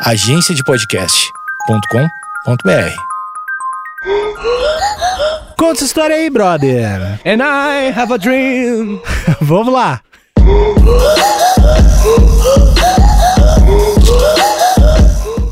agenciadepodcast.com.br. Conta essa história aí, brother. And I have a dream. Vamos lá.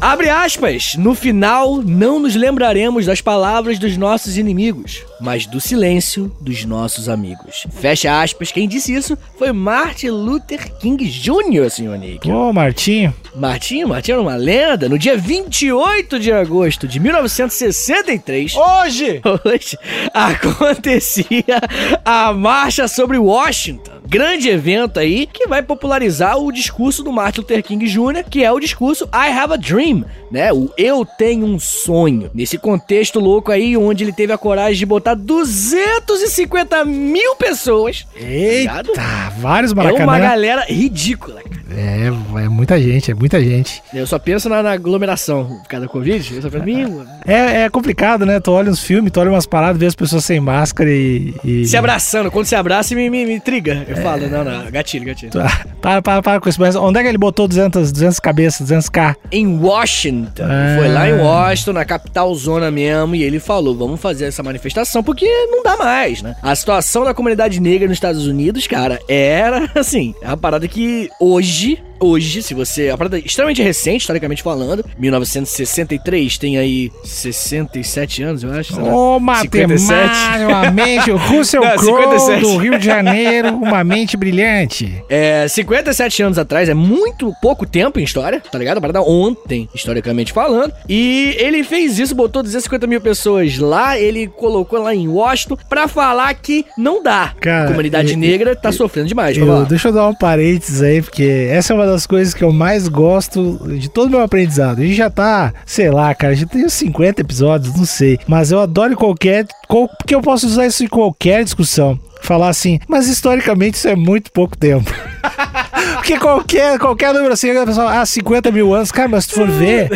Abre aspas. No final, não nos lembraremos das palavras dos nossos inimigos, mas do silêncio dos nossos amigos. Fecha aspas. Quem disse isso foi Martin Luther King Jr., senhor Nick. Ô, Martinho. Martinho, Martinho era uma lenda. No dia 28 de agosto de 1963, Hoje! hoje, acontecia a Marcha sobre Washington. Grande evento aí que vai popularizar o discurso do Martin Luther King Jr., que é o discurso I Have a Dream, né? O Eu Tenho um Sonho. Nesse contexto louco aí, onde ele teve a coragem de botar 250 mil pessoas. ligado? Eita, vários É uma Maracanã. galera ridícula. É, é muita gente, é muita gente. Eu só penso na, na aglomeração por causa da Covid. Eu só penso, "Meu, É, é complicado, né? Tu olha uns filmes, tu olha umas paradas, vê as pessoas sem máscara e. e... Se abraçando, quando se abraça, me, me, me triga. Eu falo, não, não, gatilho, gatilho. Ah, Para, para, para com isso. Mas onde é que ele botou 200, 200 cabeças, 200k? Em Washington. Ah. Foi lá em Washington, na capital zona mesmo, e ele falou: vamos fazer essa manifestação, porque não dá mais, né? A situação da comunidade negra nos Estados Unidos, cara, era assim, é uma parada que hoje. Hoje, se você. Uma parada extremamente recente, historicamente falando. 1963, tem aí 67 anos, eu acho. Ô, 57. matemática, uma mente. O Russell Crowe 57. do Rio de Janeiro, uma mente brilhante. É, 57 anos atrás é muito pouco tempo em história, tá ligado? A parada ontem, historicamente falando. E ele fez isso, botou 250 mil pessoas lá, ele colocou lá em Washington pra falar que não dá. Cara, a comunidade e- negra tá sofrendo demais. Eu- deixa eu dar um parênteses aí, porque essa é uma das coisas que eu mais gosto de todo o meu aprendizado. A gente já tá, sei lá, cara, já tem uns 50 episódios, não sei. Mas eu adoro qualquer. qual- porque eu posso usar isso em qualquer discussão. Falar assim, mas historicamente isso é muito pouco tempo. Porque qualquer, qualquer número assim, a pessoa, ah, 50 mil anos. Cara, mas se tu for ver,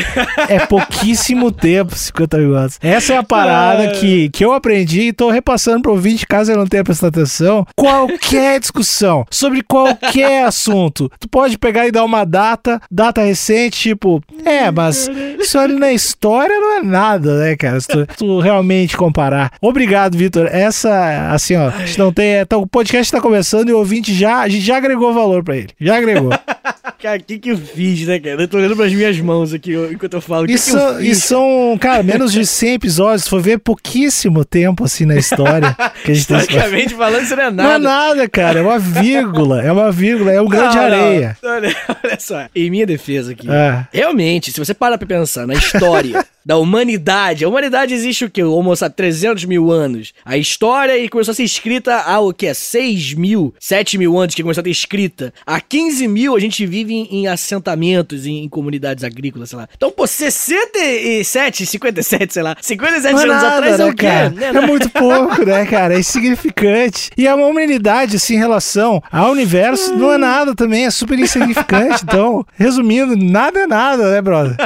é pouquíssimo tempo, 50 mil anos. Essa é a parada que, que eu aprendi e tô repassando pro ouvinte, caso ele não tenha prestado atenção. Qualquer discussão sobre qualquer assunto, tu pode pegar e dar uma data, data recente, tipo, é, mas isso ali na história não é nada, né, cara? Se tu, tu realmente comparar. Obrigado, Vitor. Essa, assim, ó, a gente não tem. é, tá- o podcast tá começando e o ouvinte já, a gente já agregou valor pra ele. Já agregou. Cara, o que que eu fiz, né, cara? Eu tô olhando pras minhas mãos aqui enquanto eu falo. Que Isso, que eu isso são, cara, menos de 100 episódios. Se for ver, pouquíssimo tempo assim na história que a gente tem. Historicamente falando, isso não é Não é nada. nada, cara. É uma vírgula. É uma vírgula. É um grão de Não, não. areia. Olha, olha só. Em minha defesa aqui. É. Realmente, se você parar pra pensar na história da humanidade, a humanidade existe o quê? O Homo sapiens, 300 mil anos. A história e começou a ser escrita há o quê? 6 mil, 7 mil anos que começou a ter escrita. Há 15 mil a gente vive em, em assentamentos, em, em comunidades agrícolas, sei lá. Então, pô, 67, 57, sei lá. 57 Não é anos nada, atrás é né, o quê? cara? Né, É né? muito pouco, né, cara? É insignificante. E a humanidade, assim, em relação ao universo, não é nada também. É super insignificante. Então, resumindo, nada é nada, né, brother?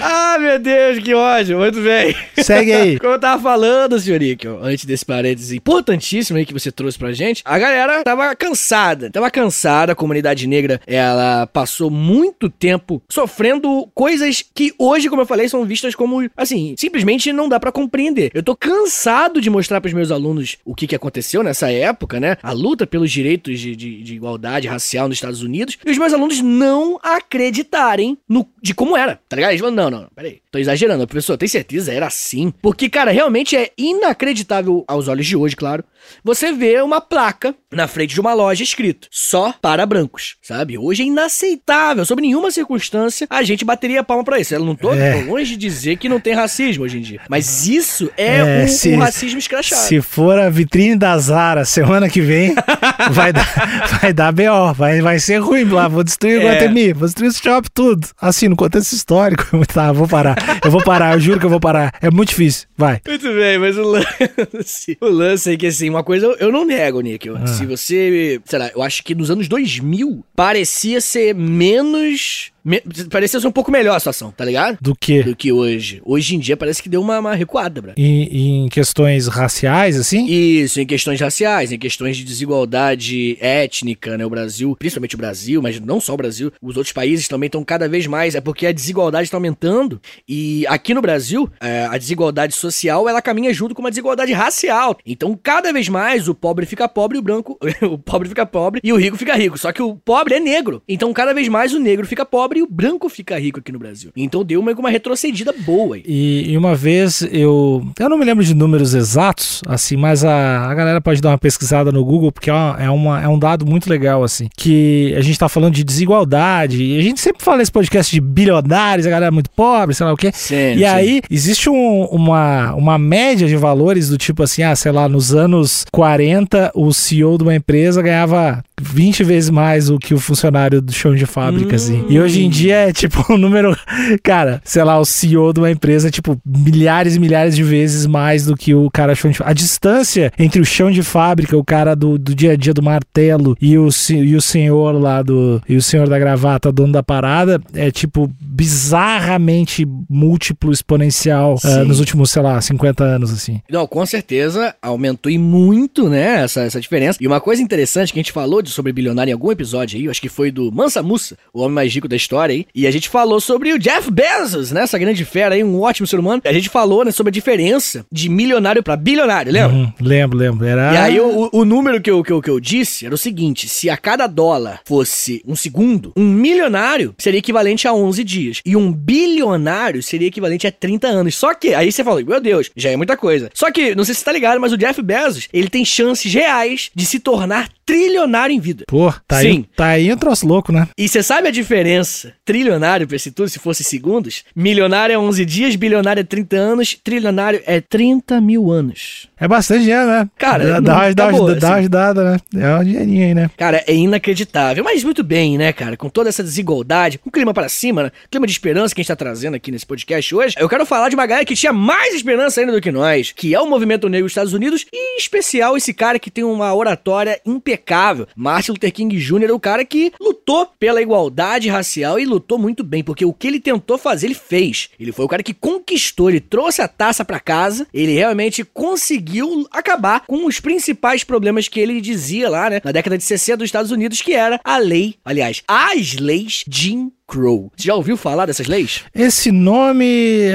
Ah, meu Deus, que ódio. Muito bem. Segue aí. Como eu tava falando, senhor Níquel, antes desse parênteses importantíssimo aí que você trouxe pra gente, a galera tava cansada. Tava cansada, a comunidade negra, ela passou muito tempo sofrendo coisas que hoje, como eu falei, são vistas como, assim, simplesmente não dá pra compreender. Eu tô cansado de mostrar pros meus alunos o que que aconteceu nessa época, né? A luta pelos direitos de, de, de igualdade racial nos Estados Unidos, e os meus alunos não acreditarem no, de como era, tá ligado? Eles não, não, não, peraí, tô exagerando, professor, tem certeza? Era assim? Porque, cara, realmente é inacreditável aos olhos de hoje, claro, você vê uma placa na frente de uma loja escrito só para brancos, sabe? Hoje é inaceitável, sob nenhuma circunstância a gente bateria a palma pra isso. Eu não tô, É. tô longe de dizer que não tem racismo hoje em dia, mas isso é, É, um, se- um racismo escrachado. Se for a vitrine da Zara semana que vem, vai dar, vai dar B.O. Vai, vai ser ruim lá. Vou destruir o É. Guatemi, vou destruir o shopping, tudo. Assim, no contexto histórico. Tá, vou parar. Eu vou parar, eu juro que eu vou parar. É muito difícil. Vai. Muito bem, mas o lance, o lance é que, assim, uma coisa eu- não nego, Nick. Ah. Se você, sei lá, eu acho que nos anos 2000 parecia ser menos me- parecia ser um pouco melhor a situação, tá ligado? Do que? Do que hoje. Hoje em dia parece que deu uma, uma recuada, bra. Em, em questões raciais, assim? Isso, em questões raciais, em questões de desigualdade étnica, né? O Brasil, principalmente o Brasil, mas não só o Brasil, os outros países também estão cada vez mais. É porque a desigualdade está aumentando. E aqui no Brasil, é, a desigualdade social ela caminha junto com uma desigualdade racial. Então, cada vez mais o pobre fica pobre e o branco. o pobre fica pobre e o rico fica rico. Só que o pobre é negro. Então, cada vez mais o negro fica pobre e o branco fica rico aqui no Brasil. Então, deu uma, uma retrocedida boa aí. E, e uma vez eu. Eu não me lembro de números exatos, assim, mas a, a galera pode dar uma pesquisada no Google, porque é, uma- é, uma, é um dado muito legal, assim. Que a gente tá falando de desigualdade. E a gente sempre fala nesse podcast de bilionários, a galera é muito pobre, sei lá o quê. Sim, E aí, existe um- uma, uma média de valores do tipo assim, ah, sei lá, nos anos 40, o CEO de uma empresa ganhava 20 vezes mais do que o funcionário do chão de fábrica, Hum. assim. E hoje em dia é tipo um número, cara, sei lá, o CEO de uma empresa é tipo milhares e milhares de vezes mais do que o cara chão de fábrica. A distância entre o chão de fábrica, o cara do, do dia a dia do martelo e o, e o senhor lá do. e o senhor da gravata, dono da parada, é tipo bizarramente múltiplo exponencial Sim. nos últimos, sei lá, 50 anos, assim. Não, com certeza aumentou e muito, né, essa, essa diferença. E uma coisa interessante que a gente falou de, sobre bilionário em algum episódio aí, eu acho que foi do Mansa Musa, o homem mais rico da história aí, e a gente falou sobre o Jeff Bezos, né, essa grande fera aí, um ótimo ser humano. A gente falou, né, sobre a diferença de milionário pra bilionário, lembra? Uhum, lembro, lembro. Era. E aí, o, o- o número que eu, que, eu, que eu disse era o seguinte: se a cada dólar fosse um segundo, um milionário seria equivalente a 11 dias. E um bilionário seria equivalente a 30 anos. Só que, aí você fala, meu Deus, já é muita coisa. Só que, não sei se você tá ligado, mas o Jeff Bezos, ele tem chances reais de se tornar trilionário em vida. Pô, tá aí, Sim. tá aí um troço louco, né? E você sabe a diferença? Trilionário pra esse tudo, se fosse segundos? Milionário é 11 dias, bilionário é 30 anos, trilionário é 30 mil anos. É bastante dinheiro, né? Cara, dá, não- dá, tá dá, uma- boa, dá assim. ajudada, né? É um dinheirinho aí, né? Cara, é inacreditável. Mas muito bem, né, cara? Com toda essa desigualdade, com o clima para cima, né? Clima de esperança que a gente tá trazendo aqui nesse podcast hoje. Eu quero falar de uma galera que tinha mais esperança ainda do que nós, que é o movimento negro dos Estados Unidos, e em especial esse cara que tem uma oratória impecável. Martin Luther King Jr. é o cara que lutou pela igualdade racial e lutou muito bem, porque o que ele tentou fazer, ele fez. Ele foi o cara que conquistou, ele trouxe a taça pra casa, ele realmente conseguiu acabar com os principais problemas que ele dizia lá, né, na década de 60 dos Estados Unidos, que era a lei, aliás, as leis Jim Crow. Você já ouviu falar dessas leis? Esse nome,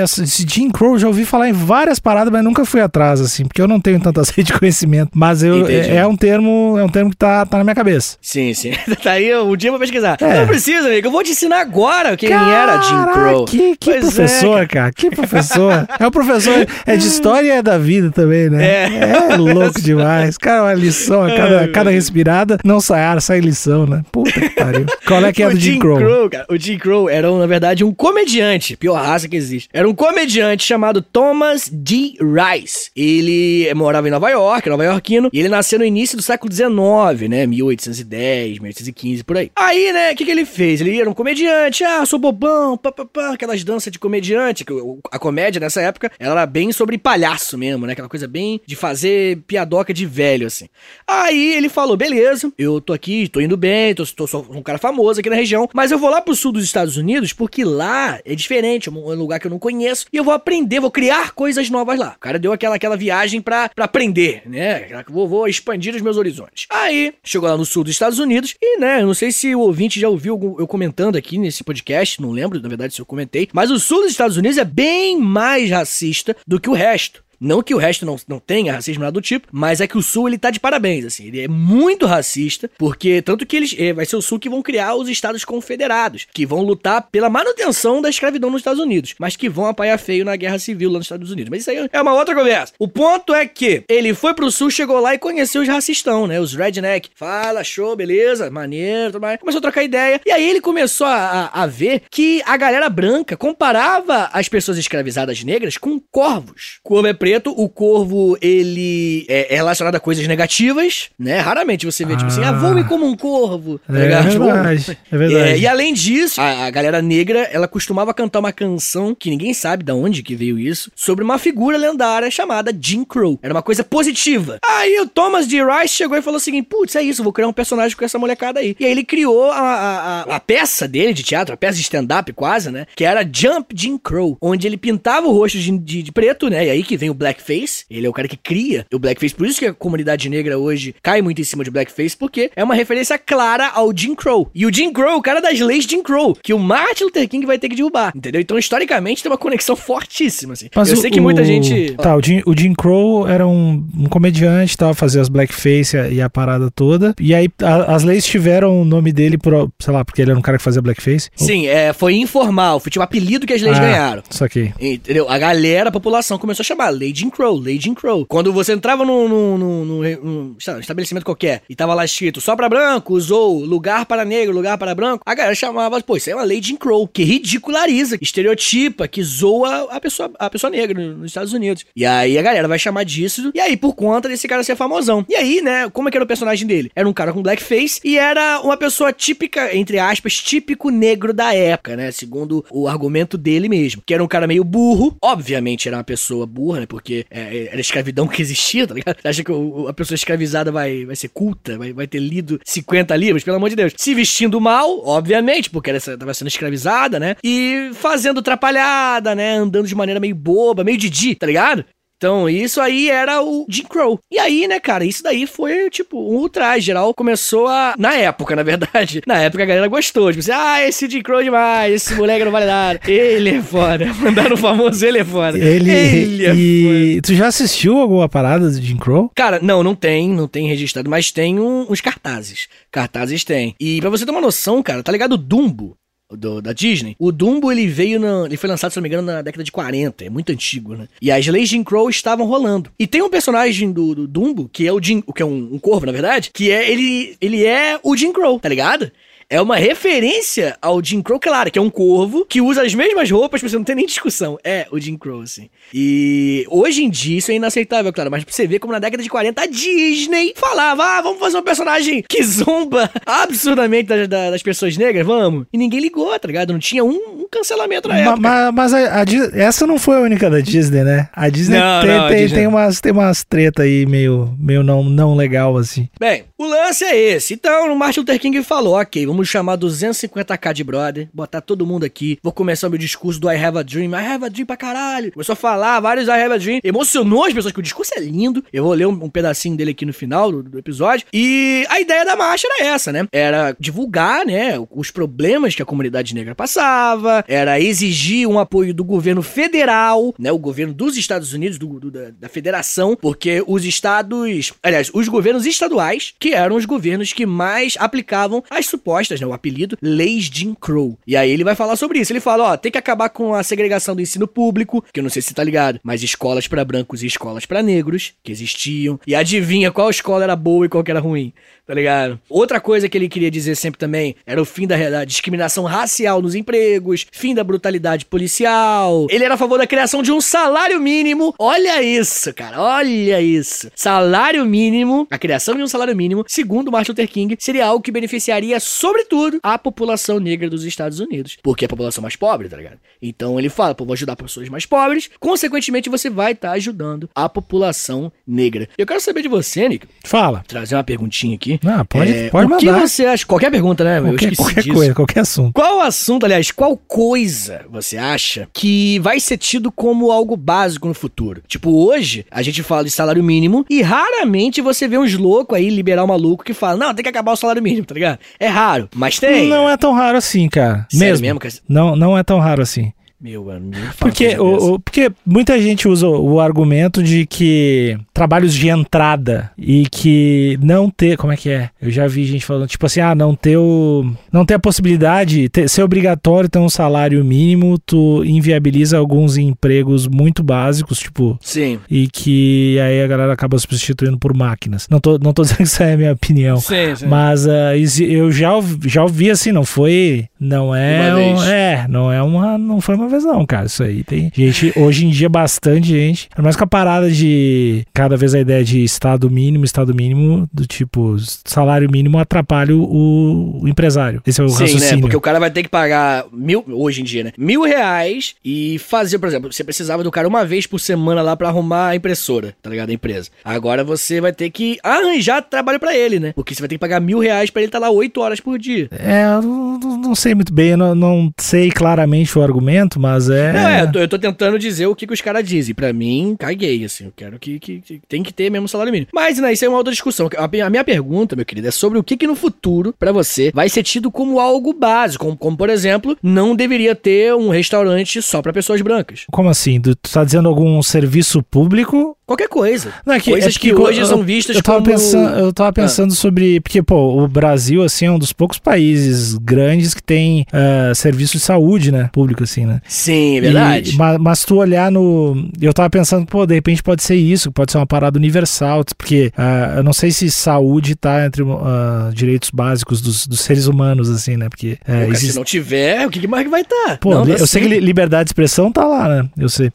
esse Jim Crow, já ouvi falar em várias paradas, mas nunca fui atrás, assim, porque eu não tenho tanta sede de conhecimento. Mas eu, é, é um termo, é um termo que tá, tá na minha cabeça. Sim, sim. tá aí, um dia eu vou pesquisar. É. Não precisa, amigo, eu vou te ensinar agora quem era Jim Caraca, Crow. Que, que Pois é, professor, cara. Que professor. É o professor, é de história é da vida também, né? É. É louco demais. Cara, uma lição a cada, cada respirada, não sai ar, sai lição, né? Puta que pariu. Qual é que é o do Jim Crow? cara, o Jim Crow era, na verdade, um comediante, pior raça que existe. Era um comediante chamado Thomas D. Rice. Ele morava em Nova York, nova iorquino, e ele nasceu no início do século XIX, né? 1810, 1815, por aí. Aí, né, o que, que ele fez? Ele era um comediante, ah, sou bobão, pá, pá, pá, aquelas danças de comediante, que a comédia nessa época, ela era bem sobre palhaço mesmo, né? Aquela coisa bem de fazer piadoca de velho, assim. Aí ele falou, beleza, eu tô aqui, tô indo bem, tô, tô um cara famoso aqui na região, mas eu vou lá pro sul dos Estados Unidos porque lá é diferente, é um é um lugar que eu não conheço, e eu vou aprender, vou criar coisas novas lá. O cara deu aquela, aquela viagem pra, pra aprender, né? Vou, vou expandir os meus horizontes. Aí, chegou lá no sul dos Estados Unidos, e né, eu não sei se o ouvinte já ouviu eu comentando aqui nesse podcast, não lembro, na verdade, se eu comentei, mas o sul dos Estados Unidos é bem mais racista do que o resto. Não que o resto não, não tenha racismo nada do tipo, mas é que o Sul ele tá de parabéns, assim. Ele é muito racista, porque tanto que eles. eh, vai ser o Sul que vão criar os Estados Confederados, que vão lutar pela manutenção da escravidão nos Estados Unidos, mas que vão apanhar feio na guerra civil lá nos Estados Unidos. Mas isso aí é uma outra conversa. O ponto é que ele foi pro Sul, chegou lá e conheceu os racistão, né? Os redneck. Fala, show, beleza, maneiro, tudo mais. Começou a trocar ideia. E aí ele começou a, a- a ver que a galera branca comparava as pessoas escravizadas negras com corvos. Corvo é preto, preto, o corvo, ele é é relacionado a coisas negativas, né? Raramente você vê, tipo assim, ah, Ah. voe como um corvo. tá É, ligado? Tipo, verdade, é verdade. é, e além disso, a, a galera negra, ela costumava cantar uma canção que ninguém sabe de onde que veio isso, sobre uma figura lendária chamada Jim Crow. Era uma coisa positiva. Aí o Thomas D. Rice chegou e falou o seguinte: putz, é isso, vou criar um personagem com essa molecada aí. E aí ele criou a, a, a- a peça dele de teatro, a peça de stand-up quase, né? Que era Jump Jim Crow, onde ele pintava o rosto de, de- de preto, né? E aí que vem o blackface. Ele é o cara que cria o blackface. Por isso que a comunidade negra hoje cai muito em cima de blackface, porque é uma referência clara ao Jim Crow. E o Jim Crow, o cara das leis Jim Crow, que o Martin Luther King vai ter que derrubar, entendeu? Então, historicamente, tem uma conexão fortíssima, assim. Mas Eu o- sei que muita o- gente... Tá, o Jim, o Jim Crow era um, um comediante, tava fazia as blackface e a, parada toda. E aí a- as leis tiveram o nome dele, por, sei lá, porque ele era um cara que fazia blackface. Sim, é, foi informal, foi tipo o apelido que as leis Ah, ganharam. Isso aqui. Entendeu? A galera, a população começou a chamar Lady Crow, Lady Crow. Quando você entrava num, estabelecimento qualquer e tava lá escrito só pra brancos ou lugar para negro, lugar para branco, a galera chamava, pô, isso é uma Lady Crow, que ridiculariza, que estereotipa, que zoa a pessoa, a pessoa negra nos Estados Unidos. E aí a galera vai chamar disso, e aí por conta desse cara ser famosão. E aí, né, como é que era o personagem dele? Era um cara com blackface e era uma pessoa típica, entre aspas, típico negro da época, né, segundo o argumento dele mesmo. Que era um cara meio burro, obviamente era uma pessoa burra, né, porque é, era a escravidão que existia, tá ligado? Você acha que o- a pessoa escravizada vai, vai ser culta, vai, vai ter lido 50 livros, pelo amor de Deus. Se vestindo mal, obviamente, porque ela tava sendo escravizada, né, e fazendo atrapalhada, né, andando de maneira meio boba, meio Didi, tá ligado? Então, isso aí era o Jim Crow. E aí, né, cara, isso daí foi, tipo, um ultraje geral. Começou a... Na época, na verdade. Na época a galera gostou. Tipo assim, ah, esse Jim Crow é demais, esse moleque não vale nada. Ele é foda. Mandaram o famoso, ele é foda. Ele, ele é foda. e tu já assistiu alguma parada do Jim Crow? Cara, não, não tem, não tem registrado, mas tem um- uns cartazes. Cartazes tem. E pra você ter uma noção, cara, tá ligado o Dumbo? Do, da Disney. O Dumbo, ele veio na, Ele foi lançado, se não me engano, na década de 40. É muito antigo, né? E as leis Jim Crow estavam rolando. E tem um personagem do, do Dumbo, que é o Jim. Que é um, um corvo, na verdade, que é. Ele, ele é o Jim Crow, tá ligado? É uma referência ao Jim Crow, claro, que é um corvo que usa as mesmas roupas, pra você não ter nem discussão. É o Jim Crow, assim. E hoje em dia isso é inaceitável, claro, mas pra você ver como na década de 40 a Disney falava: ah, vamos fazer um personagem que zomba absurdamente das, das- pessoas negras, vamos. E ninguém ligou, tá ligado? Não tinha um, um cancelamento na época. ma- Mas, a, a essa não foi a única da Disney, né? A Disney Não, tem, não, tem, Disney- tem umas, tem umas treta aí meio, meio não, não legal, assim. Bem, o lance é esse. Então, o Martin Luther King falou: ok, vamos chamar 250k de brother, botar todo mundo aqui. Vou começar meu discurso do I have a dream. I have a dream pra caralho. Começou a falar vários I have a dream. Emocionou as pessoas, que o discurso é lindo. Eu vou ler um, um pedacinho dele aqui no final do, do episódio. E a ideia da marcha era essa, né? Era divulgar, né, os problemas que a comunidade negra passava, era exigir um apoio do governo federal, né, o governo dos Estados Unidos, do, do- da, da federação, porque os estados, aliás, os governos estaduais, que eram os governos que mais aplicavam as supostas, né, o apelido, leis Jim Crow. E aí ele vai falar sobre isso. Ele fala, ó, tem que acabar com a segregação do ensino público, que eu não sei se tá ligado, mas escolas pra brancos e escolas pra negros, que existiam. E adivinha qual escola era boa e qual que era ruim, tá ligado? Outra coisa que ele queria dizer sempre também era o fim da, da discriminação racial nos empregos, fim da brutalidade policial. Ele era a favor da criação de um salário mínimo. Olha isso, cara, olha isso. Salário mínimo, a criação de um salário mínimo, segundo Martin Luther King, seria algo que beneficiaria, sobretudo, a população negra dos Estados Unidos. Porque é a população mais pobre, tá ligado? Então ele fala, pô, vou ajudar pessoas mais pobres, consequentemente você vai estar ajudando a população negra. Eu quero saber de você, Nick, Fala. trazer uma perguntinha aqui. Ah, pode, É, pode o que mandar. você acha? Qualquer pergunta, né? Qualquer, qualquer coisa, qualquer assunto. Qual assunto, aliás, qual coisa você acha que vai ser tido como algo básico no futuro? Tipo, hoje a gente fala de salário mínimo e raramente você vê uns loucos aí, liberal maluco, que fala, não, tem que acabar o salário mínimo, tá ligado? É raro, mas tem. Não é tão raro assim, cara. Sério mesmo. mesmo, cara? Não, não é tão raro assim. Meu amigo, Porque, o, o- porque muita gente usa o argumento de que trabalhos de entrada e que não ter. Como é que é? Eu já vi gente falando, tipo assim, ah, não ter o. Não ter a possibilidade, ter, ser obrigatório ter um salário mínimo, tu inviabiliza alguns empregos muito básicos, tipo. Sim. E que aí a galera acaba substituindo por máquinas. Não tô, não tô dizendo que isso é a minha opinião. Sim, sim. Mas exi- eu já, já ouvi assim, não foi. Não é. Um- é, não é uma. Não foi uma talvez não, cara. Isso aí tem gente, hoje em dia, bastante gente. Mais com a parada de cada vez a ideia de estado mínimo, estado mínimo, do tipo, salário mínimo atrapalha o, o empresário. Esse é o Sim, raciocínio. né? Porque o cara vai ter que pagar mil, hoje em dia, né? Mil reais e fazer, por exemplo, você precisava do cara uma vez por semana lá pra arrumar a impressora, tá ligado? A empresa. Agora você vai ter que arranjar trabalho pra ele, né? Porque você vai ter que pagar mil reais pra ele estar lá oito horas por dia. É, eu não, não- não sei muito bem, eu não, não sei claramente o argumento, mas é. Não, é, eu tô, eu tô tentando dizer o que, que os caras dizem. Pra mim, caguei, assim. Eu quero que, que- que tem que ter mesmo salário mínimo. Mas, né, isso é uma outra discussão. A, minha- a minha pergunta, meu querido, é sobre o que que no futuro, pra você, vai ser tido como algo básico. Como, como, por exemplo, não deveria ter um restaurante só pra pessoas brancas. Como assim? Tu tá dizendo algum serviço público? Qualquer coisa. Não, é que- Coisas é porque que hoje eu- são vistas eu tava como... Ah. Pensando, eu tava pensando sobre. Porque, pô, o Brasil, assim, é um dos poucos países grandes que tem ah, serviço de saúde, né? Público, assim, né? Sim, é verdade. E- mas, mas tu olhar no. Eu tava pensando, pô, de repente pode ser isso, pode ser uma parada universal, porque ah, eu não sei se saúde tá entre ah, direitos básicos dos, dos seres humanos, assim, né? Porque Pô, é, cara, existe. Se não tiver, o que que mais que vai estar? Pô, li- eu sei que li- liberdade de expressão tá lá, né? Eu sei.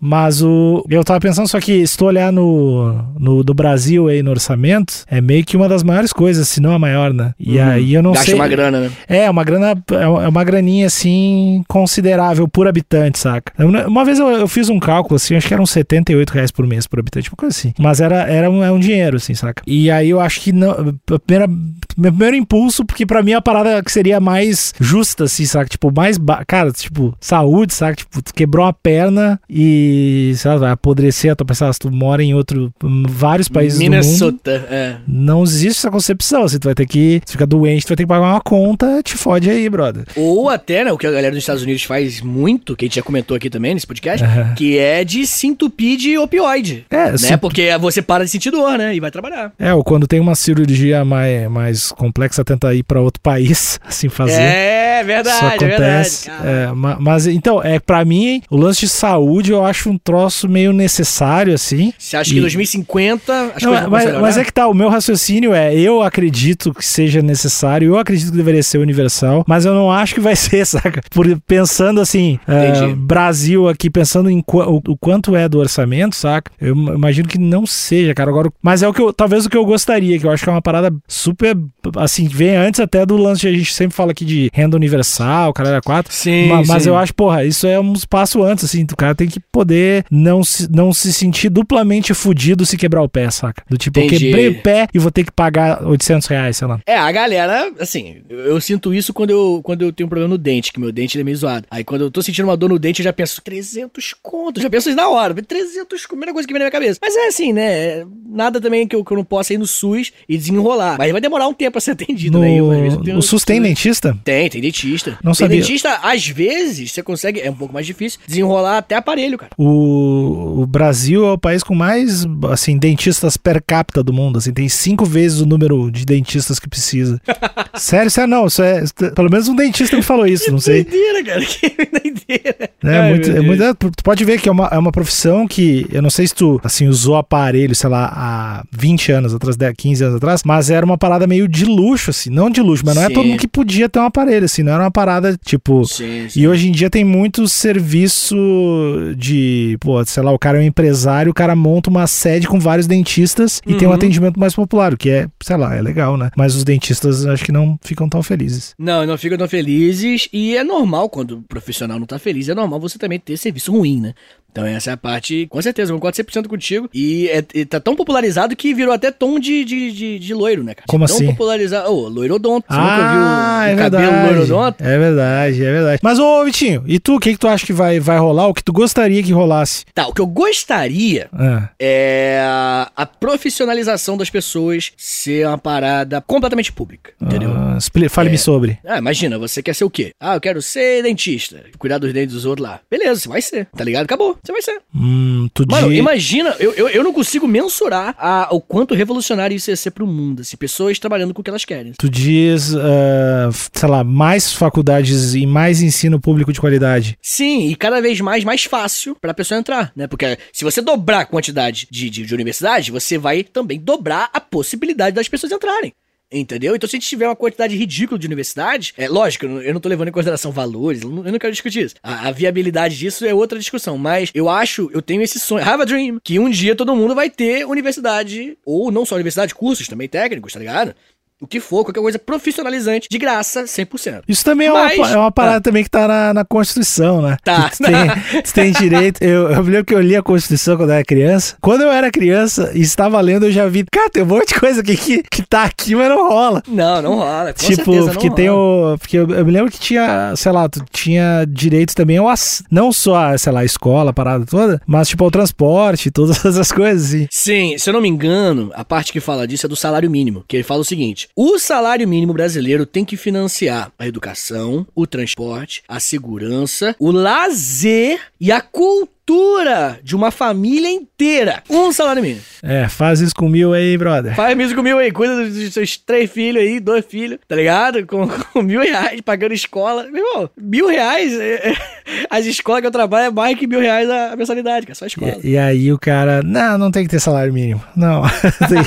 Mas o. Eu tava pensando, só que se tu olhar no, no do Brasil aí no orçamento, é meio que uma das maiores coisas, se não a maior, né? E aí eu não Uhum. Gasta sei. uma grana, né? É, uma grana, é uma graninha assim considerável por habitante, saca? Uma vez eu, eu fiz um cálculo assim, acho que eram 78 reais por mês por habitante, uma coisa assim. Mas era, era um, é um dinheiro, assim, saca? E aí eu acho que não. A primeira, meu primeiro impulso, porque pra mim é a parada que seria mais justa, assim, saca? Tipo, mais. ba- Cara, tipo, saúde, saca? Tipo, tu quebrou uma perna e, sei lá, vai apodrecer a tua pessoa, se tu mora em outro. vários países do mundo. Minnesota, é. Não existe essa concepção. Assim, tu vai ter que. Se ficar doente, tu vai ter que pagar uma conta, te fode aí, brother. Ou até, né, o que a galera dos Estados Unidos faz muito, que a gente já comentou aqui também nesse podcast, Aham. que é de se entupir de opioide. É, Né? se- Porque você para de sentir dor, né? E vai trabalhar. É, ou quando tem uma cirurgia mais, mais complexa, tenta ir pra outro país, assim, fazer. É verdade, Isso é verdade. acontece. É, ma- mas então, é para mim, o lance de saúde eu acho um troço meio necessário, assim. Você acha que em E- 2050 as Não, coisas mas, mas é que tá, o meu raciocínio é, eu acredito que seja necessário, eu acredito que deveria ser universal, mas eu não acho que vai ser, saca? Por, pensando assim, é, Entendi. Brasil aqui, pensando em qua- o, o quanto é do orçamento, saca? Eu im- imagino que não seja, cara. Agora, mas é o que eu, talvez o que eu gostaria, que eu acho que é uma parada super, assim, vem antes até do lance que a gente sempre fala aqui de renda universal, cara, era quatro. Sim, Ma- Mas sim. eu acho, porra, isso é um passo antes, assim. O cara tem que poder não se, não se sentir duplamente fudido se quebrar o pé, saca? Do tipo, Entendi. eu quebrei o pé e vou ter que pagar 800 reais, sei lá. É, a galera, assim, eu, eu sinto isso quando eu, quando eu tenho um problema no dente, que meu dente é meio zoado. Aí quando eu tô sentindo uma dor no dente, eu já penso, 300 contos, já penso isso na hora, 300 contos, primeira coisa que vem na minha cabeça. Mas é assim, né, nada também que eu, que eu não possa ir no SUS e desenrolar. Mas vai demorar um tempo pra ser atendido, né? Eu, às vezes, eu No, o SUS tem dentista? Tem, tem dentista. Não tem sabia. dentista, às vezes, você consegue, é um pouco mais difícil, desenrolar até aparelho, cara. O, o Brasil é o país com mais, assim, dentistas per capita do mundo. Assim, tem cinco vezes o número de dentistas que precisa. sério, sério, não. Isso é, pelo menos um dentista me falou isso, não sei. Doideira, cara, que doideira. É, Ai, muito, é muito- tu pode ver que é uma, é uma profissão que, eu não sei se tu, assim, usou aparelho, sei lá, há 20 anos atrás, 10, 15 anos atrás, mas era uma parada meio de luxo, assim, não de luxo, mas não é Sim. todo mundo que podia ter um aparelho, assim, não era uma parada, tipo... Sim, sim. E hoje em dia tem muito serviço de, pô, sei lá, o cara é um empresário, o cara monta uma sede com vários dentistas e tem um Uhum. atendimento mais popular, o que é, sei lá, é legal, né? Mas os dentistas acho que não ficam tão felizes. Não, não ficam tão felizes e é normal quando o profissional não tá feliz, é normal você também ter serviço ruim, né? Então essa é a parte, com certeza, concordo 100% contigo. E, é, e tá tão popularizado que virou até tom de, de, de, de loiro, né, cara? Como tão assim? Popularizado. Ô, loirodonto. Você ah, nunca viu é o cabelo verdade. loirodonto? É verdade, é verdade. Mas ô, Vitinho, e tu, o que que tu acha que vai, vai rolar? O que tu gostaria que rolasse? Tá, o que eu gostaria Ah, é a, a profissionalização das pessoas ser uma parada completamente pública, entendeu? ah, Fale-me É. sobre. Ah, imagina, você quer ser o quê? Ah, eu quero ser dentista. Cuidar dos dentes dos outros lá. Beleza, você vai ser, tá ligado? Acabou, você vai ser. Hum, tu Mano, di- imagina, eu, eu, eu não consigo mensurar a- o quanto revolucionário isso ia ser pro mundo, assim, pessoas trabalhando com que elas querem. Tu diz, f- sei lá, mais faculdades e mais ensino público de qualidade. Sim, e cada vez mais mais fácil pra pessoa entrar, né? Porque se você dobrar a quantidade de, de, de universidade, você vai também dobrar a possibilidade das pessoas entrarem. Entendeu? Então, se a gente tiver uma quantidade ridícula de universidades, é lógico, eu não- tô levando em consideração valores, eu não eu não quero discutir isso. A, a viabilidade disso é outra discussão, mas eu acho, eu tenho esse sonho, have a dream, que um dia todo mundo vai ter universidade, ou não só universidade, cursos também técnicos, tá ligado? O que for, qualquer coisa profissionalizante, de graça, 100%. Isso também é, Mas- uma, é uma parada Ah. também que tá na, na Constituição, né? Tá. Tu tem, tem direito. Eu, eu me lembro que eu li a Constituição quando eu era criança. Quando eu era criança e estava lendo, eu já vi. Cara, tem um monte de coisa aqui que, que tá aqui, mas não rola. Não, não rola. Com tipo, certeza porque rola. tem o. Porque eu, eu me lembro que tinha, sei lá, tu tinha direito também ao não só a, sei lá, a escola, a parada toda, mas tipo ao transporte, todas essas coisas assim. Sim, se eu não me engano, a parte que fala disso é do salário mínimo, que ele fala o seguinte: o salário mínimo brasileiro tem que financiar a educação, o transporte, a segurança, o lazer e a cultura de uma família inteira. Um salário mínimo. É, faz isso com mil aí, brother. Faz mesmo com mil aí, cuida dos seus três filhos aí, dois filhos, tá ligado? Com, com mil reais, pagando escola. Meu irmão, mil reais, é- é- as escolas que eu trabalho é mais que mil reais a mensalidade, que é só a escola. E, e aí o cara, não, não tem que ter salário mínimo. Não. tem,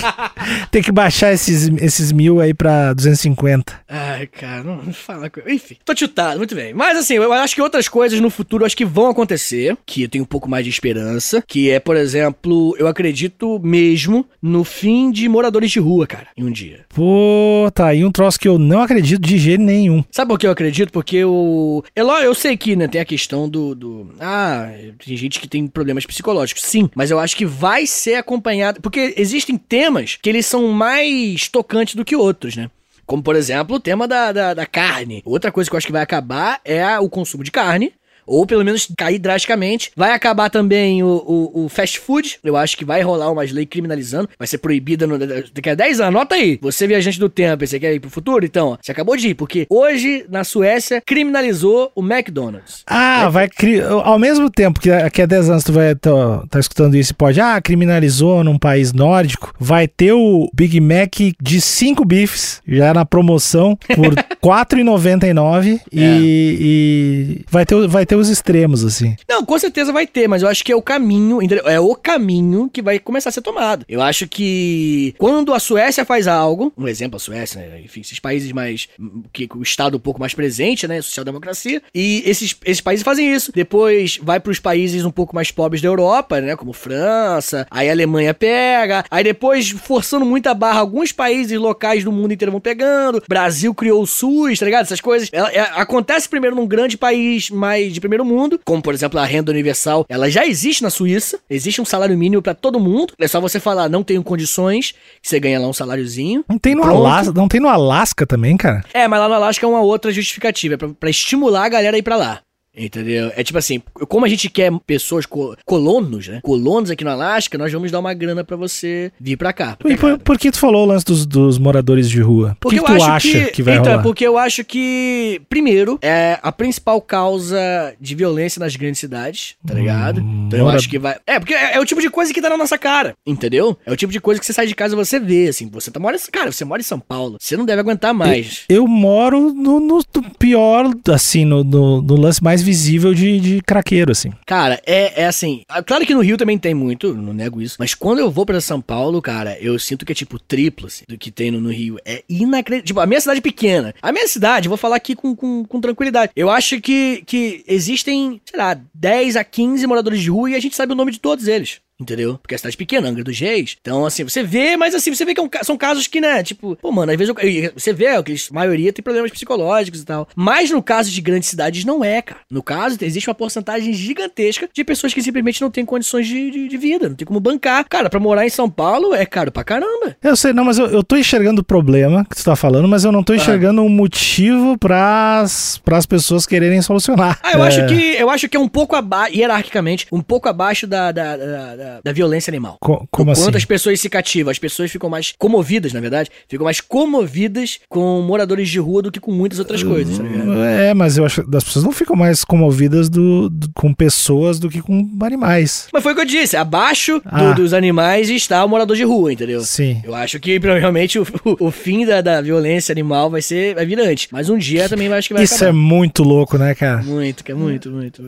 tem que baixar esses, esses mil aí pra 250. Ai, cara, não, não fala. Enfim, tô chutado, muito bem. Mas assim, eu acho que outras coisas no futuro acho que vão acontecer, que eu tenho um pouco mais de esperança, que é, por exemplo, eu acredito mesmo no fim de moradores de rua, cara, em um dia. Pô, tá aí um troço que eu não acredito de jeito nenhum. Sabe por que eu acredito? Porque o. É ló- eu sei que, né, tem a questão do, do. Ah, tem gente que tem problemas psicológicos. Sim, mas eu acho que vai ser acompanhado. Porque existem temas que eles são mais tocantes do que outros, né? Como, por exemplo, o tema da, da, da carne. Outra coisa que eu acho que vai acabar é o consumo de carne. Ou pelo menos cair drasticamente. Vai acabar também o, o, o fast food. Eu acho que vai rolar umas leis criminalizando. Vai ser proibida no, daqui a 10 anos. Anota aí. Você, viajante do tempo, e você quer ir pro futuro? Então, ó, você acabou de ir. Porque hoje, na Suécia, criminalizou o McDonald's. Ah, vai criar. Ao mesmo tempo que daqui a 10 anos tu vai tá, tá escutando isso e pode, ah, criminalizou num país nórdico, vai ter o Big Mac de 5 bifes, já na promoção, por R$ 4,99 e, e vai, ter, vai ter os extremos, assim. Não, com certeza vai ter, mas eu acho que é o caminho? É o caminho que vai começar a ser tomado. Eu acho que quando a Suécia faz algo, um exemplo a Suécia, né? enfim, esses países mais que o estado um pouco mais presente, né, social-democracia, e esses, esses países fazem isso. Depois vai para os países um pouco mais pobres da Europa, né, como França, aí a Alemanha pega, aí depois forçando muita barra, alguns países locais do mundo inteiro vão pegando. Brasil criou o SUS, tá ligado? Essas coisas. Ela- é- acontece primeiro num grande país mais de primeiro mundo, como por exemplo a renda universal, ela já existe na Suíça, existe um salário mínimo pra todo mundo. É só você falar, não tenho condições, que você ganha lá um saláriozinho. Não tem no Pronto. Alasca, não tem no Alasca também, cara? É, mas lá no Alasca é uma outra justificativa, é pra, pra estimular a galera a ir pra lá. Entendeu? É tipo assim, como a gente quer pessoas, co- colonos, né? Colonos aqui no Alasca, nós vamos dar uma grana pra você vir pra cá. E por, por que tu falou o lance dos, dos moradores de rua? Por que, que tu acha que, vai então, rolar? é porque eu acho que, primeiro, é a principal causa de violência nas grandes cidades, tá ligado? então eu mora- acho que vai. É, porque é, é o tipo de coisa que tá na nossa cara, entendeu? É o tipo de coisa que você sai de casa e você vê, assim. Você tá mora. Cara, você mora em São Paulo. Você não deve aguentar mais. Eu moro no, no- no pior, assim, no, no- no lance mais visível de, de craqueiro, assim. Cara, é, é assim. ah, Claro que no Rio também tem muito, não nego isso. Mas quando eu vou pra São Paulo, cara, eu sinto que é tipo triplo assim, do que tem no, no Rio. É inacreditável. Tipo, a minha cidade é pequena. A minha cidade, vou falar aqui com, com, com tranquilidade. Eu acho que, que existem, sei lá, 10 a 15 moradores de rua e a gente sabe o nome de todos eles. Entendeu? Porque a cidade é pequena, Angra dos Reis. Então, assim, você vê, mas assim, você vê que é um são casos que, né, tipo, pô, mano, às vezes eu- você vê que a maioria tem problemas psicológicos e tal. Mas no caso de grandes cidades, não é, cara. No caso, existe uma porcentagem gigantesca de pessoas que simplesmente não têm condições de, de, de vida, não tem como bancar. Cara, pra morar em São Paulo é caro pra caramba. Eu sei, não, mas eu, eu tô enxergando o problema que tu tá falando, mas eu não tô enxergando um motivo pras, pras pessoas quererem solucionar. Ah, eu É, acho que eu acho que é um pouco abaixo, hierarquicamente, um pouco abaixo da, da, da, da- da violência animal. co- como o assim? quanto as pessoas se cativam. As pessoas ficam mais comovidas, na verdade. Ficam mais comovidas com moradores de rua do que com muitas outras coisas, tá ligado? É, mas eu acho que as pessoas não ficam mais comovidas do, do- com pessoas do que com animais. Mas foi o que eu disse. Abaixo do- Ah. dos animais está o morador de rua, entendeu? Sim. Eu acho que provavelmente o, o- o fim da, da violência animal vai ser vai vir antes. Mas um dia também acho que vai Isso é acabar. muito louco, né, cara? Muito, que é muito, muito.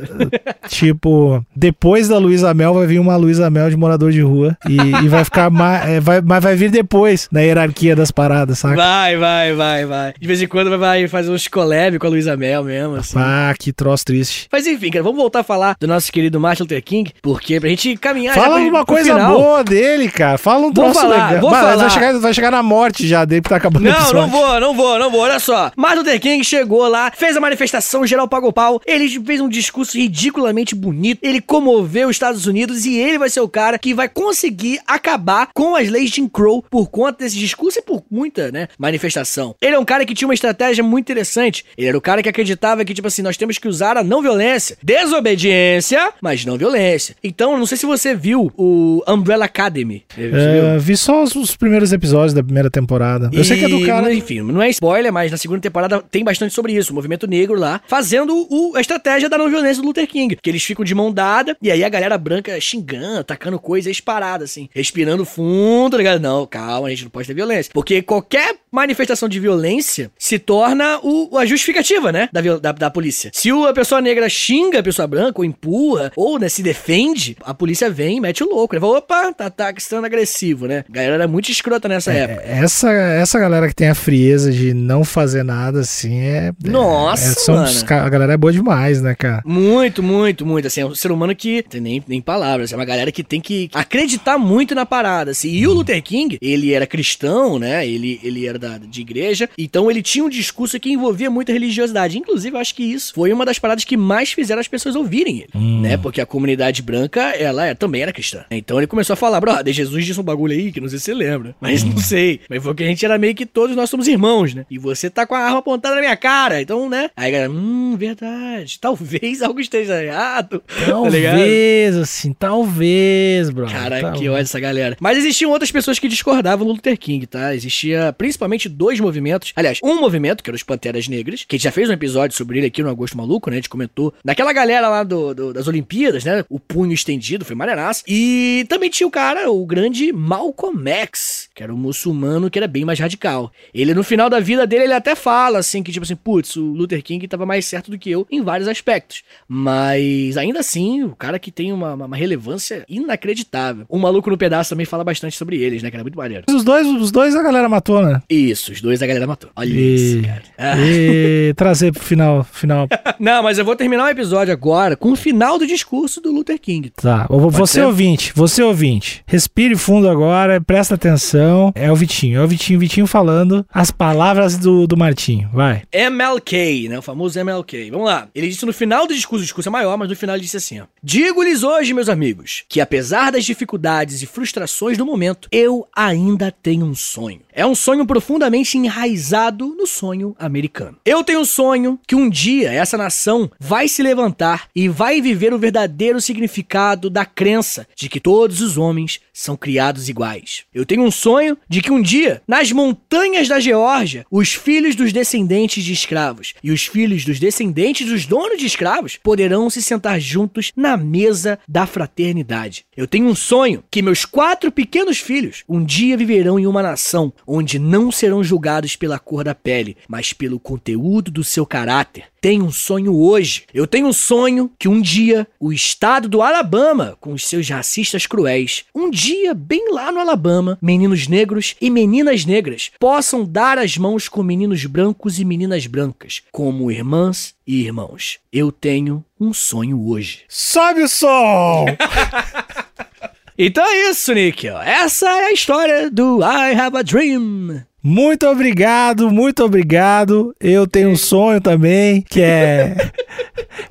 tipo, depois da Luísa Mel vai vir uma Luísa Amel de morador de rua. E, e vai ficar mais. É, vai, mas vai vir depois na hierarquia das paradas, saca? Vai, vai, vai, vai. De vez em quando vai fazer uns collab com a Luísa Mel mesmo, assim. Ah, que troço triste. Mas enfim, cara, vamos voltar a falar do nosso querido Martin Luther King, porque pra gente caminhar Fala pro- uma pro coisa final. boa dele, cara. Fala um Vou troço falar, legal. vou Mas falar. Vai, chegar, vai chegar na morte já dele que tá acabando Não, episódio. não vou, não vou, não vou. Olha só. Martin Luther King chegou lá, fez a manifestação, geral pagou pau. Ele fez um discurso ridiculamente bonito. Ele comoveu os Estados Unidos e ele vai ser o cara que vai conseguir acabar com as leis de Jim Crow por conta desse discurso e por muita, né, manifestação. Ele é um cara que tinha uma estratégia muito interessante. Ele era o cara que acreditava que, tipo assim, nós temos que usar a não violência. Desobediência, mas não violência. Então, não sei se você viu o Umbrella Academy. É, vi só os, os primeiros episódios da primeira temporada. Eu sei que é do E, cara. Enfim, não é spoiler, mas na segunda temporada tem bastante sobre isso. O movimento negro lá, fazendo o- a estratégia da não violência do Luther King. Que eles ficam de mão dada, e aí a galera branca xingando, atacando coisa, eles parados, assim, respirando fundo, tá ligado? Não, calma, a gente não pode ter violência. Porque qualquer manifestação de violência se torna o, a justificativa, né? Da, da, da polícia. Se a pessoa negra xinga a pessoa branca, ou empurra, ou né, se defende, a polícia vem e mete o louco. Ele fala, opa, tá, tá estando agressivo, né? A galera era muito escrota nessa época. Essa, essa galera que tem a frieza de não fazer nada assim é. Nossa, é, são mano. os ca- A galera é boa demais, né, cara? Muito, muito, muito. Assim, é um ser humano que. Tem nem, nem palavras. É uma galera que tem que acreditar muito na parada. Assim. E o Luther King, ele era cristão, né? Ele, ele era da, de igreja. Então ele tinha um discurso que envolvia muita religiosidade. Inclusive, eu acho que isso foi uma das paradas que mais fizeram as pessoas ouvirem ele. Né? Porque a comunidade branca, ela é- também era cristã. Então ele começou a falar, brother, Jesus disse um bagulho aí que não sei se você lembra. Mas não sei. Mas foi que a gente era meio que todos nós somos irmãos, né? E você tá com a arma apontada na minha cara. Então, né? Aí a galera, hum, verdade. Talvez algo esteja errado. Tá ligado? Talvez, talvez, bro. Cara, Tal- que ódio essa galera. Mas existiam outras pessoas que discordavam do Luther King, tá? Existia principalmente dois movimentos. Aliás, um movimento, que era os Panteras Negras, que a gente já fez um episódio sobre ele aqui no Agosto Maluco, né? A gente comentou. Naquela galera lá do, do- das Olimpíadas, né? O punho estendido, foi maneiraço. E também tinha o cara, o grande Malcolm X, que era um muçulmano que era bem mais radical. Ele, no final da vida dele, ele até fala, assim, que tipo assim, putz, o Luther King tava mais certo do que eu em vários aspectos. Mas, ainda assim, o cara que tem uma, uma relevância inacreditável. O Maluco no Pedaço também fala bastante sobre eles, né? Que era muito maneiro. Os dois, os dois a galera matou, né? Isso, os dois a galera matou. Olha E, isso, cara. Ah. e trazer pro final. final. Não, mas eu vou terminar o episódio agora com o final do discurso do Luther King. Tá, eu- você ser? ouvinte, você ouvinte, respire fundo agora, presta atenção. É o Vitinho, é o Vitinho, Vitinho falando as palavras do, do Martinho, vai. MLK, né? O famoso MLK. Vamos lá. Ele disse no final do discurso, o discurso é maior, mas no final ele disse assim, ó. Digo-lhes hoje, meus amigos, que apesar das dificuldades e frustrações do momento, eu ainda tenho um sonho. É um sonho profundamente enraizado no sonho americano. Eu tenho um sonho que um dia essa nação vai se levantar e vai viver o verdadeiro significado da crença de que todos os homens são criados iguais. Eu tenho um sonho de que um dia, nas montanhas da Geórgia, os filhos dos descendentes de escravos e os filhos dos descendentes dos donos de escravos poderão se sentar juntos na mesa da fraternidade. Eu tenho um sonho que meus quatro pequenos filhos um dia viverão em uma nação onde não serão julgados pela cor da pele, mas pelo conteúdo do seu caráter. Tenho um sonho hoje. Eu tenho um sonho que um dia o estado do Alabama, com os seus racistas cruéis, um dia, bem lá no Alabama, meninos negros e meninas negras possam dar as mãos com meninos brancos e meninas brancas, como irmãs e irmãos. Eu tenho um sonho hoje. Sobe o som! Então é isso, Nick. Essa é a história do I Have a Dream. Muito obrigado, muito obrigado. Eu tenho um sonho também, que é.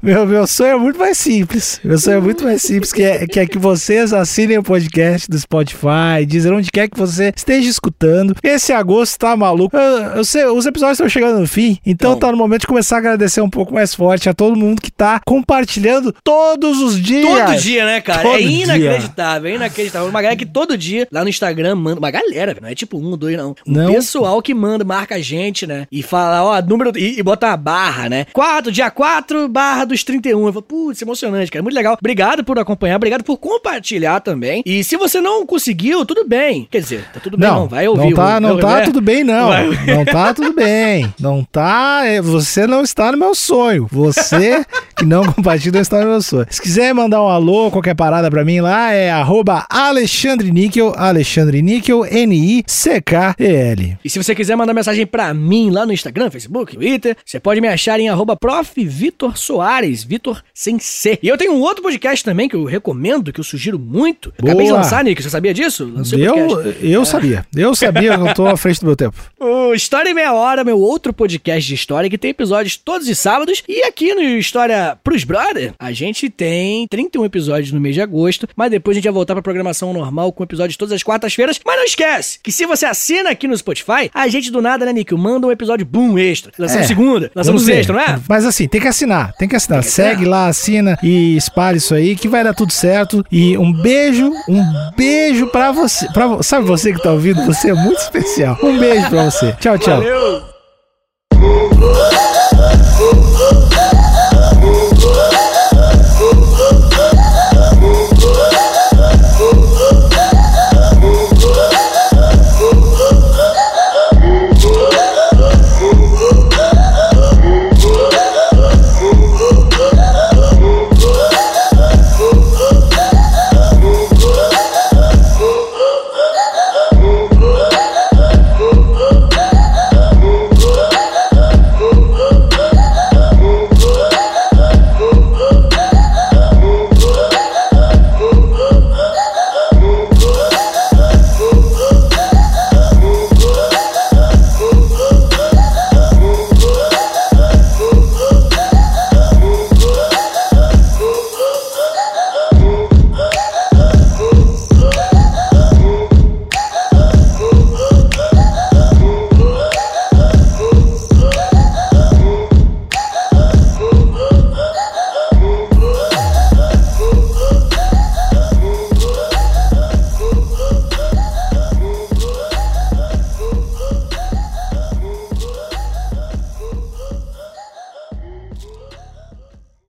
Meu, meu sonho é muito mais simples. Meu sonho é muito mais simples, que é, que é que vocês assinem o podcast do Spotify, dizer onde quer que você esteja escutando. Esse agosto tá maluco. Eu, eu sei, os episódios estão chegando no fim, então Então. tá no momento de começar a agradecer um pouco mais forte a todo mundo que tá compartilhando todos os dias. Todo dia, né, cara? Todo é dia. inacreditável, é inacreditável. Uma galera que todo dia lá no Instagram manda. Uma galera, não é tipo um, dois, não. Um Não, pessoal que manda, marca a gente, né? E fala, ó, número. E, e bota uma barra, né? 4, dia 4, barra dos 31. Eu falo, putz, emocionante, cara. Muito legal. Obrigado por acompanhar, obrigado por compartilhar também. E se você não conseguiu, tudo bem. Quer dizer, tá tudo bem, não, vai ouvir. Não tá, o- não o- tá né? tudo bem, não. Vai. Não tá tudo bem. Não tá. é, Você não está no meu sonho. Você que não compartilha não está no meu sonho. Se quiser mandar um alô, qualquer parada pra mim lá, é arroba Alexandre Níquel, Alexandre Níquel, N-I-C-K-E-L. E se você quiser mandar mensagem pra mim lá no Instagram, Facebook, Twitter, você pode me achar em arroba prof. Vitor Soares, Vitor sem C. E eu tenho um outro podcast também que eu recomendo, que eu sugiro muito. Acabei de Boa. lançar, Nick, você sabia disso? Lancei podcast. Eu, eu sabia. Eu sabia eu tô à frente do meu tempo. O História em Meia Hora, meu outro podcast de história, que tem episódios todos os sábados. E aqui no História Pros Brother, a gente tem 31 episódios no mês de agosto, mas depois a gente vai voltar pra programação normal com episódios todas as quartas-feiras. Mas não esquece que se você assina aqui no Spotify, a gente do nada, né, Nick, manda um episódio boom extra. Lançamos É, segunda, lançamos Vamos ver. sexta, não é? Mas assim, tem que assinar, tem que assinar. que Segue assinar. lá, assina e espalhe isso aí que vai dar tudo certo. E um beijo, um beijo pra você. Pra, sabe você que tá ouvindo? Você é muito especial. Um beijo pra você. Tchau, tchau. Valeu!